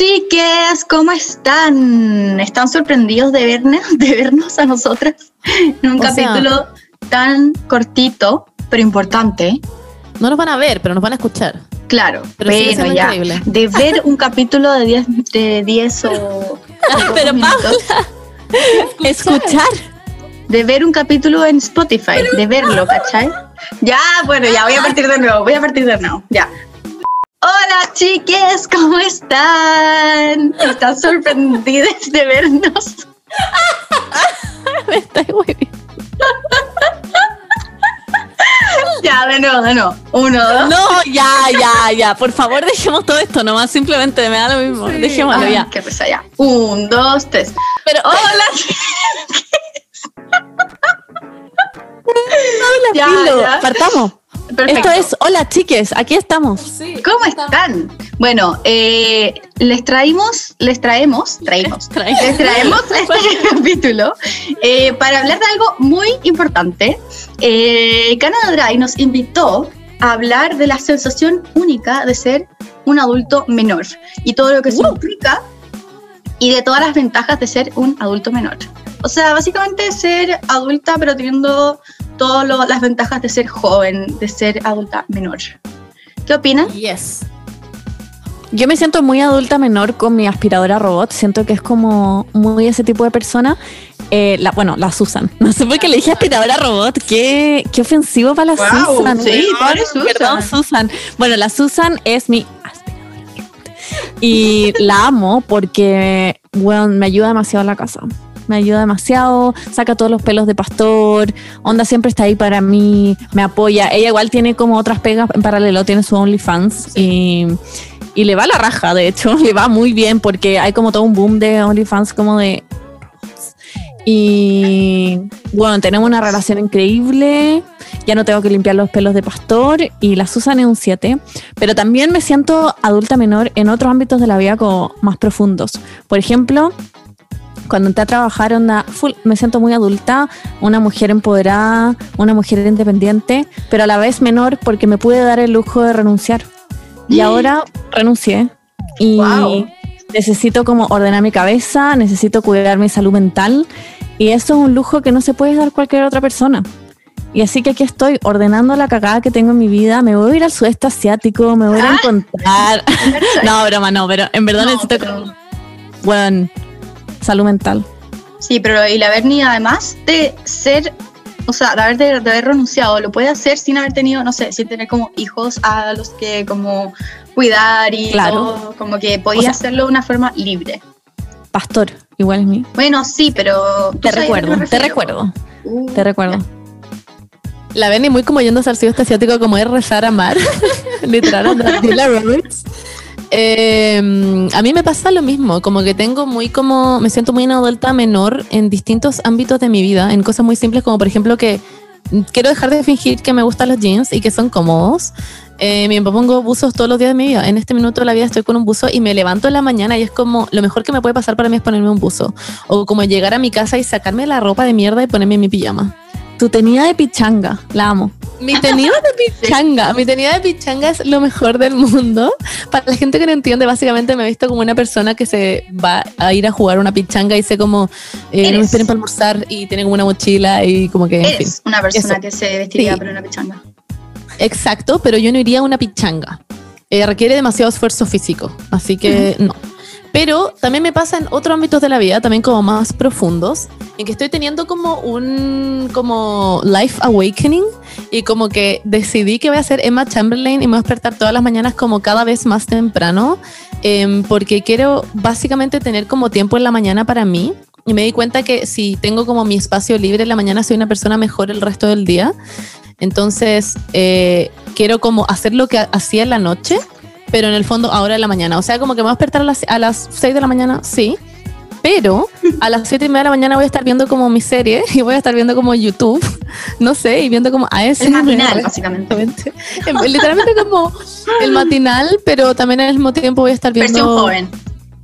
chiques, ¿cómo están? ¿Están sorprendidos de vernos, de vernos a nosotras en un O sea- capítulo tan cortito, pero importante? No nos van a ver, pero nos van a escuchar. Claro, Pero pero ya, increíble. de ver un capítulo de 10 de 10 o, pocos Pero, minutos, Escuchar. de ver un capítulo en Spotify, de verlo, ¿cachai? Ya, bueno, ya voy a partir de nuevo, voy a partir de nuevo, ya. Hola chiques, ¿cómo están? ¿Están sorprendidas de vernos? Me estáis huevi- Ya, de nuevo, de nuevo. Uno, dos. No, ya, ya, ya. Por favor, dejemos todo esto nomás. Simplemente me da lo mismo. Dejémoslo Ay, ya. Qué pesa ya. Un, dos, tres. Pero, Hola, Ya, Filo, ya. partamos. Perfecto. Esto es Hola, chiques. Aquí estamos. ¿Cómo están? Bueno, eh, les traímos, les traemos, traímos, Traemos. les traemos este capítulo eh, para hablar de algo muy importante. Eh, Canada Dry nos invitó a hablar de la sensación única de ser un adulto menor y todo lo que Uh. y de todas las ventajas de ser un adulto menor. O sea, básicamente ser adulta pero teniendo todas las ventajas de ser joven, de ser adulta menor. ¿Qué opinan? Yes. Yo me siento muy adulta menor con mi aspiradora robot. Siento que es como muy ese tipo de persona. Eh, la, bueno, la Susan. No sé por qué le dije aspiradora robot. Qué, qué ofensivo para la Susan. sí, pobre Susan. Perdón, Susan. Bueno, la Susan es mi aspiradora robot. Y la amo porque, bueno, me ayuda demasiado en la casa. Me ayuda demasiado, saca todos los pelos de pastor, Onda siempre está ahí para mí, me apoya. Ella igual tiene como otras pegas en paralelo, tiene su OnlyFans y, y le va la raja, de hecho, le va muy bien porque hay como todo un boom de OnlyFans como de. Y bueno, tenemos una relación increíble, ya no tengo que limpiar los pelos de pastor y la Susan es un 7, pero también me siento adulta menor en otros ámbitos de la vida como más profundos. Por ejemplo, cuando entré a trabajar, full, me siento muy adulta, una mujer empoderada, una mujer independiente, pero a la vez menor porque me pude dar el lujo de renunciar. Y ahora renuncié y Wow. necesito como ordenar mi cabeza, necesito cuidar mi salud mental y eso es un lujo que no se puede dar cualquier otra persona. Y así que aquí estoy ordenando la cagada que tengo en mi vida. Me voy a ir al sudeste asiático, me voy a ir a Ah. encontrar. no, broma, no, pero en verdad No, necesito pero- como, bueno, salud mental. Sí, pero y la Bernie además de ser, o sea, de haber, de, de haber renunciado, lo puede hacer sin haber tenido, no sé, sin tener como hijos a los que como cuidar y Claro. todo, como que podía O sea- hacerlo de una forma libre. Pastor, igual es mí. Bueno, sí, pero... tú Te recuerdo, te recuerdo, Uh, te recuerdo. La Benny muy como yendo al asiático como es rezar a mar. Literal, Julia Roberts. Eh, a mí me pasa lo mismo, como que tengo muy como, me siento muy una adulta menor en distintos ámbitos de mi vida, en cosas muy simples como por ejemplo que quiero dejar de fingir que me gustan los jeans y que son cómodos. Eh, me pongo buzos todos los días de mi vida. En este minuto de la vida estoy con un buzo y me levanto en la mañana y es como lo mejor que me puede pasar para mí es ponerme un buzo. O como llegar a mi casa y sacarme la ropa de mierda y ponerme mi pijama. Tu tenida de pichanga, la amo. Mi tenida de pichanga, mi tenida de pichanga es lo mejor del mundo. Para la gente que no entiende, básicamente me he visto como una persona que se va a ir a jugar una pichanga y sé como eh, no me esperen para almorzar y tienen como una mochila y como que en fin. Eres una persona Eso. que se vestiría Sí. para una pichanga. Exacto, pero yo no iría a una pichanga. Eh, requiere demasiado esfuerzo físico, así que no. Pero también me pasa en otros ámbitos de la vida, también como más profundos, en que estoy teniendo como un como life awakening y como que decidí que voy a ser Emma Chamberlain y me voy a despertar todas las mañanas como cada vez más temprano, em, porque quiero básicamente tener como tiempo en la mañana para mí. Y me di cuenta que si tengo como mi espacio libre en la mañana, soy una persona mejor el resto del día. Entonces, eh, quiero como hacer lo que hacía en la noche, pero en el fondo ahora en la mañana. O sea, como que me voy a despertar a las, a las 6 de la mañana, sí. Pero a las 7 y media de la mañana voy a estar viendo como mi serie y voy a estar viendo como YouTube, no sé, y viendo como El ASMR. matinal, básicamente. Em, Literalmente como el matinal, pero también al mismo tiempo voy a estar viendo. Versión joven.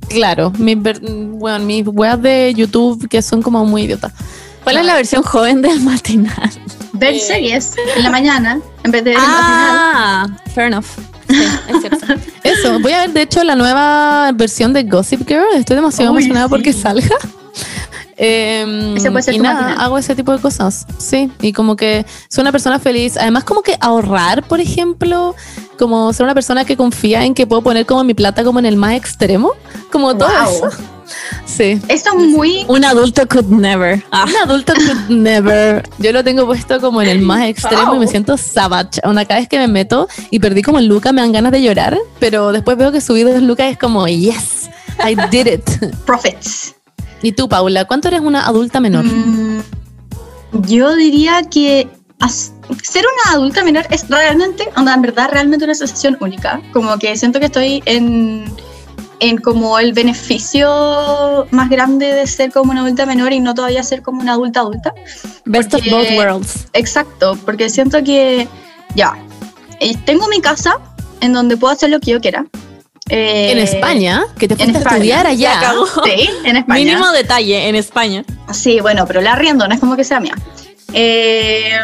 Claro, mis, bueno, mis weas de YouTube que son como muy idiotas. ¿Cuál es la versión joven del matinal? Ver Eh. series en la mañana en vez de ver el matinal. Ah, fair enough. Sí, es cierto. Eso, voy a ver de hecho la nueva versión de Gossip Girl. Estoy demasiado Uy, emocionada sí. porque salga. Ese puede ser y nada, matinal. hago ese tipo de cosas. Sí, y como que soy una persona feliz. Además, como que ahorrar, por ejemplo, como ser una persona que confía en que puedo poner como mi plata como en el más extremo, como todo Wow. eso. Sí. Esto es muy. Un adulto could never. Un adulto could never. Yo lo tengo puesto como en el más extremo y me Wow. siento savage. Una cada vez que me meto y perdí como el Luca me dan ganas de llorar, pero después veo que subí dos Lucas y es como, yes, I did it. Profits. ¿Y tú, Paula, cuánto eres una adulta menor? Mm, yo diría que ser una adulta menor es realmente, en verdad, realmente una sensación única. Como que siento que estoy en, en como el beneficio más grande de ser como una adulta menor y no todavía ser como una adulta adulta. Best porque- of both worlds. Exacto, porque siento que ya, eh, tengo mi casa en donde puedo hacer lo que yo quiera. Eh, en España, que te en fuiste a España. estudiar allá. acabó. Sí, en España. Mínimo detalle, en España. Sí, bueno, pero la arriendo, no es como que sea mía. Eh,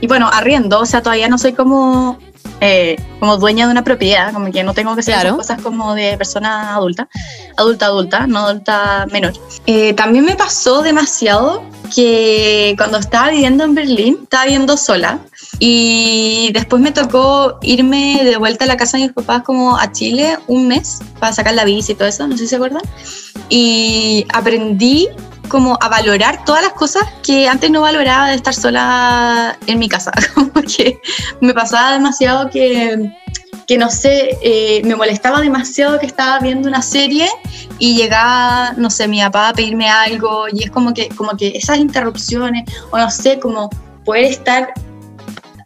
y bueno, arriendo, o sea, todavía no soy como, eh, como dueña de una propiedad, como que no tengo que hacer Claro. cosas como de persona adulta, adulta, adulta, no adulta menor. Eh, también me pasó demasiado que cuando estaba viviendo en Berlín, estaba viviendo sola y después me tocó irme de vuelta a la casa de mis papás como a Chile un mes para sacar la bici y todo eso, no sé si se acuerdan. Y aprendí como a valorar todas las cosas que antes no valoraba de estar sola en mi casa. Como que me pasaba demasiado que, que no sé, eh, me molestaba demasiado que estaba viendo una serie y llegaba, no sé, mi papá a pedirme algo y es como que, como que esas interrupciones, o no sé, como poder estar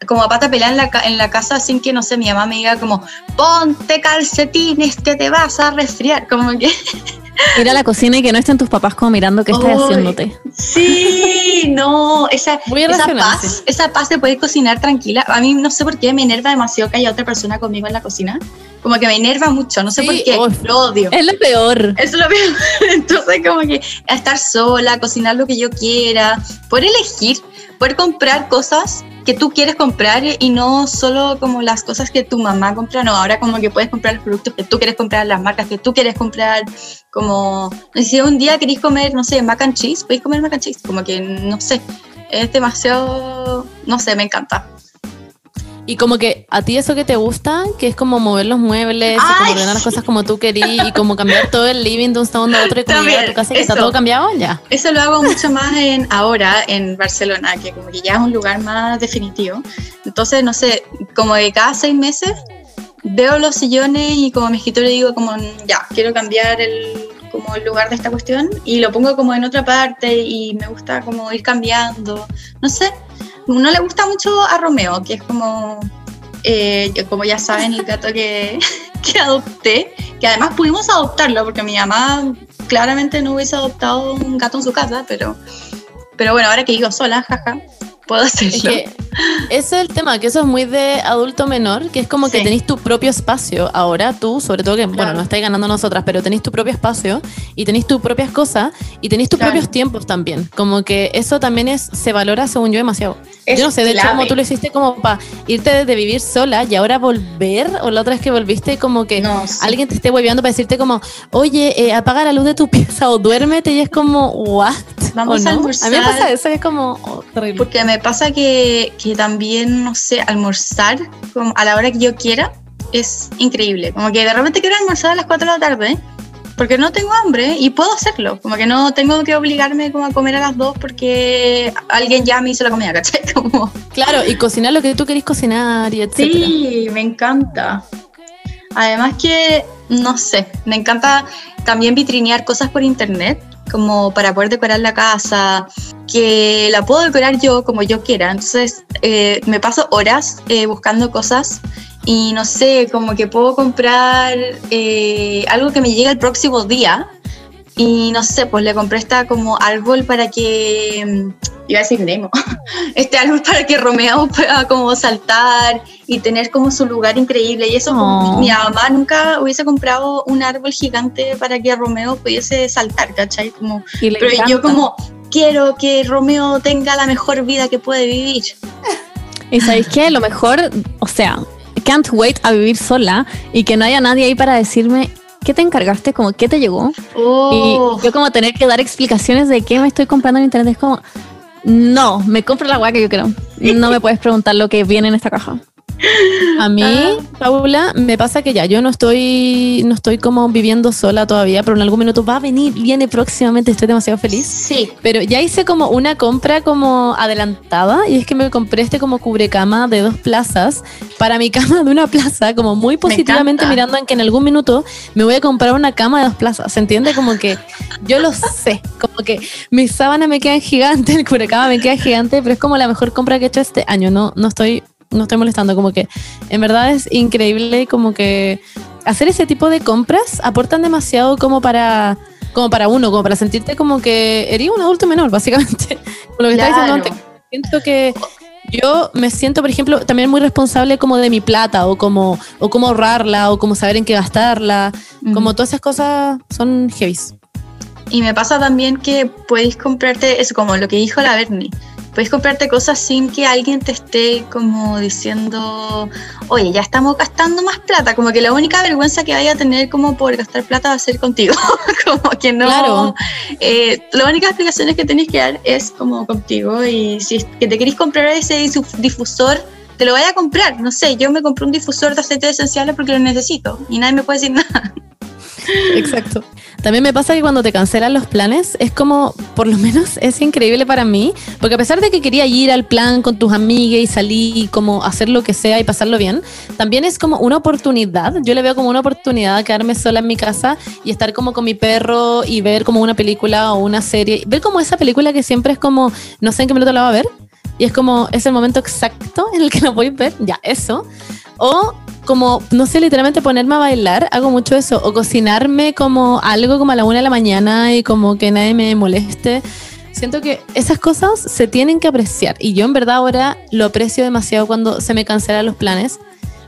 como a pata pelada en la, en la casa sin que, no sé, mi mamá me diga como, ponte calcetines que te vas a resfriar, como que... Ir a la cocina y que no estén tus papás como mirando qué estás haciéndote. Sí, no, esa, esa paz, esa paz de poder cocinar tranquila. A mí no sé por qué me enerva demasiado que haya otra persona conmigo en la cocina. Como que me enerva mucho, no sé Sí, por qué, oh. lo odio. Es lo peor. Es lo peor. Entonces, como que estar sola, cocinar lo que yo quiera, poder elegir, poder comprar cosas que tú quieres comprar y no solo como las cosas que tu mamá compra, no, ahora como que puedes comprar los productos que tú quieres comprar, las marcas que tú quieres comprar, como, si un día queréis comer, no sé, mac and cheese, podéis comer mac and cheese, como que, no sé, es demasiado, no sé, me encanta. Y como que a ti eso que te gusta, que es como mover los muebles, y como ordenar las cosas como tú querías y como cambiar todo el living de un segundo a otro y como llegar a tu casa y que está todo cambiado, ya. Eso lo hago mucho más en ahora en Barcelona, que como que ya es un lugar más definitivo. Entonces, no sé, como de cada seis meses veo los sillones y como mi escritorio digo como ya, quiero cambiar el como el lugar de esta cuestión y lo pongo como en otra parte y me gusta como ir cambiando. No sé, no le gusta mucho a Romeo, que es como eh, como ya saben, el gato que, que adopté, que además pudimos adoptarlo porque mi mamá claramente no hubiese adoptado un gato en su casa, pero, pero bueno, ahora que vivo sola, jaja, puedo Es hacerlo. que ese es el tema, que eso es muy de adulto menor, que es como que Sí. tenéis tu propio espacio ahora, tú, sobre todo que, bueno, Claro. no estáis ganando nosotras, pero tenéis tu propio espacio y tenéis tus propias cosas y tenéis tus Claro. propios tiempos también. Como que eso también es, se valora, según yo, demasiado. Es yo no sé, de hecho, clave. como tú lo hiciste como para irte de vivir sola y ahora volver, o la otra vez que volviste, como que No, sí. alguien te esté volviendo para decirte como, oye, eh, apaga la luz de tu pieza o duérmete y es como, what? Vamos ¿O a no? almorzar. A mí me pasa eso, es como oh, terrible. Porque me pasa que, que también, no sé, almorzar como a la hora que yo quiera es increíble. Como que de repente quiero almorzar a las 4 de la tarde porque no tengo hambre y puedo hacerlo. Como que no tengo que obligarme como a comer a las 2 porque alguien ya me hizo la comida, ¿cachai? Como, Claro, y cocinar lo que tú querés cocinar y etcétera. sí, me encanta. Además que, no sé, me encanta también vitrinear cosas por internet, como para poder decorar la casa, que la puedo decorar yo como yo quiera. Entonces, eh, me paso horas eh, buscando cosas y no sé, como que puedo comprar eh, algo que me llegue el próximo día. Y no sé, pues le compré esta como árbol para que. mm, Iba a decir Nemo. Este árbol para que Romeo pueda como saltar y tener como su lugar increíble. Y eso, Oh. mi mamá nunca hubiese comprado un árbol gigante para que Romeo pudiese saltar, ¿cachai? Como, pero yo como, quiero que Romeo tenga la mejor vida que puede vivir. Y sabéis qué, lo mejor, o sea, can't wait a vivir sola y que no haya nadie ahí para decirme qué te encargaste, como qué te llegó. Oh. Y yo como tener que dar explicaciones de qué me estoy comprando en internet es como, no, me compro la weá que yo quiero. No me puedes preguntar lo que viene en esta caja. A mí, Ah. Paula, me pasa que ya yo no estoy, no estoy como viviendo sola todavía, pero en algún minuto va a venir, viene próximamente, estoy demasiado feliz. Sí. Pero ya hice como una compra como adelantada y es que me compré este como cubrecama de dos plazas para mi cama de una plaza, como muy positivamente mirando en que en algún minuto me voy a comprar una cama de dos plazas. ¿Se entiende? Como que yo lo sé, como que mis sábanas me quedan gigantes, el cubrecama me queda gigante, pero es como la mejor compra que he hecho este año. No, no estoy, no estoy molestando, como que en verdad es increíble como que hacer ese tipo de compras aportan demasiado como para como para uno, como para sentirte como que eres un adulto menor, básicamente. Como lo que estaba diciendo Claro. antes. Siento que yo me siento, por ejemplo, también muy responsable como de mi plata o como o cómo ahorrarla o como saber en qué gastarla. Como todas esas cosas son heavies. Y me pasa también que podéis comprarte, eso como lo que dijo la Bernie, podéis comprarte cosas sin que alguien te esté como diciendo, oye, ya estamos gastando más plata, como que la única vergüenza que vaya a tener como por gastar plata va a ser contigo, como que no, Claro. eh, las únicas explicaciones que tenéis que dar es como contigo y si es que te queréis comprar ese difusor, te lo vaya a comprar, no sé, yo me compré un difusor de aceites esenciales porque lo necesito y nadie me puede decir nada. Exacto. También me pasa que cuando te cancelan los planes, es como, por lo menos es increíble para mí, porque a pesar de que quería ir al plan con tus amigas y salir como hacer lo que sea y pasarlo bien, también es como una oportunidad. Yo le veo como una oportunidad de quedarme sola en mi casa y estar como con mi perro y ver como una película o una serie. Ver como esa película que siempre es como, no sé en qué minuto la va a ver. Y es como, es el momento exacto en el que la voy a ver. Ya, eso. O como, no sé, literalmente ponerme a bailar, hago mucho eso, o cocinarme como algo como a la una de la mañana y como que nadie me moleste. Siento que esas cosas se tienen que apreciar y yo en verdad ahora lo aprecio demasiado cuando se me cancelan los planes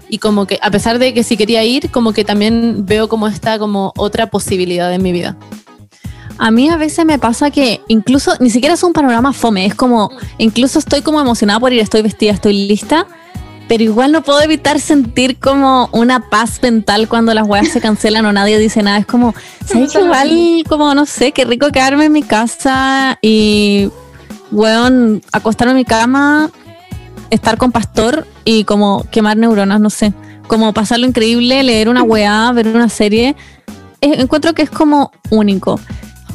y como que a pesar de que si quería ir, como que también veo como esta como otra posibilidad en mi vida. A mí a veces me pasa que incluso ni siquiera es un panorama fome, es como, incluso estoy como emocionada por ir, estoy vestida, estoy lista, pero igual no puedo evitar sentir como una paz mental cuando las weas se cancelan o nadie dice nada. Es como, ¿sabes que igual, como no sé, qué rico quedarme en mi casa y, weón, acostarme en mi cama, estar con pastor y como quemar neuronas, no sé, como pasarlo increíble, leer una weá, ver una serie. Encuentro que es como único.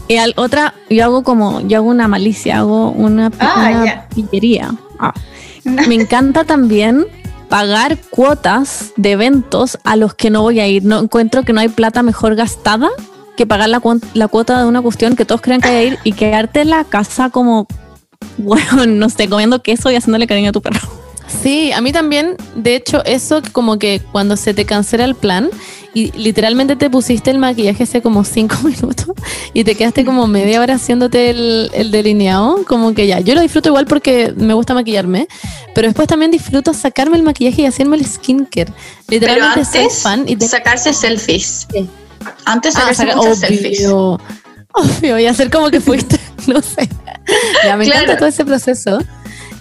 Y al otra, yo hago como, yo hago una malicia, hago una, Ah, una pillería. Ah. Me encanta también pagar cuotas de eventos a los que no voy a ir. No encuentro que no hay plata mejor gastada que pagar la, la cuota de una cuestión que todos crean que hay ir y quedarte en la casa como, bueno, no sé, comiendo queso y haciéndole cariño a tu perro. Sí, a mí también, de hecho, eso como que cuando se te cancela el plan y literalmente te pusiste el maquillaje hace como cinco minutos y te quedaste como media hora haciéndote el, el delineado, como que ya, yo lo disfruto igual porque me gusta maquillarme, pero después también disfruto sacarme el maquillaje y hacerme el skincare. Pero Literalmente soy antes, fan y te... sacarse selfies. Antes Ah, sacarse saca- muchos selfies. obvio, obvio, y hacer como que fuiste, no sé. Ya, me Claro. encanta todo ese proceso.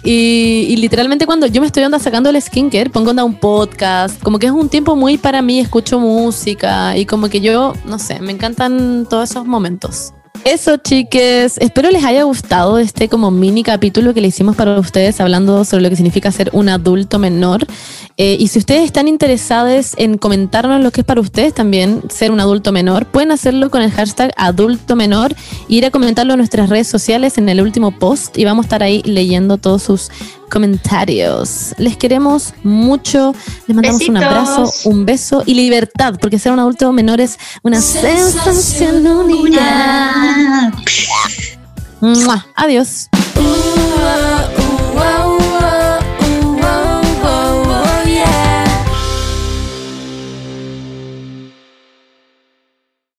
Y, literalmente cuando yo me estoy onda sacando el skincare, pongo onda un podcast, como que es un tiempo muy para mí, escucho música y como que yo, no sé, me encantan todos esos momentos. Eso, chiques. Espero les haya gustado este como mini capítulo que le hicimos para ustedes hablando sobre lo que significa ser un adulto menor. Eh, y si ustedes están interesados en comentarnos lo que es para ustedes también ser un adulto menor, pueden hacerlo con el hashtag adulto menor e ir a comentarlo en nuestras redes sociales en el último post y vamos a estar ahí leyendo todos sus comentarios. Les queremos mucho, les mandamos un abrazo, un beso y libertad, porque ser un adulto menor es una sensación. Mua. Adiós.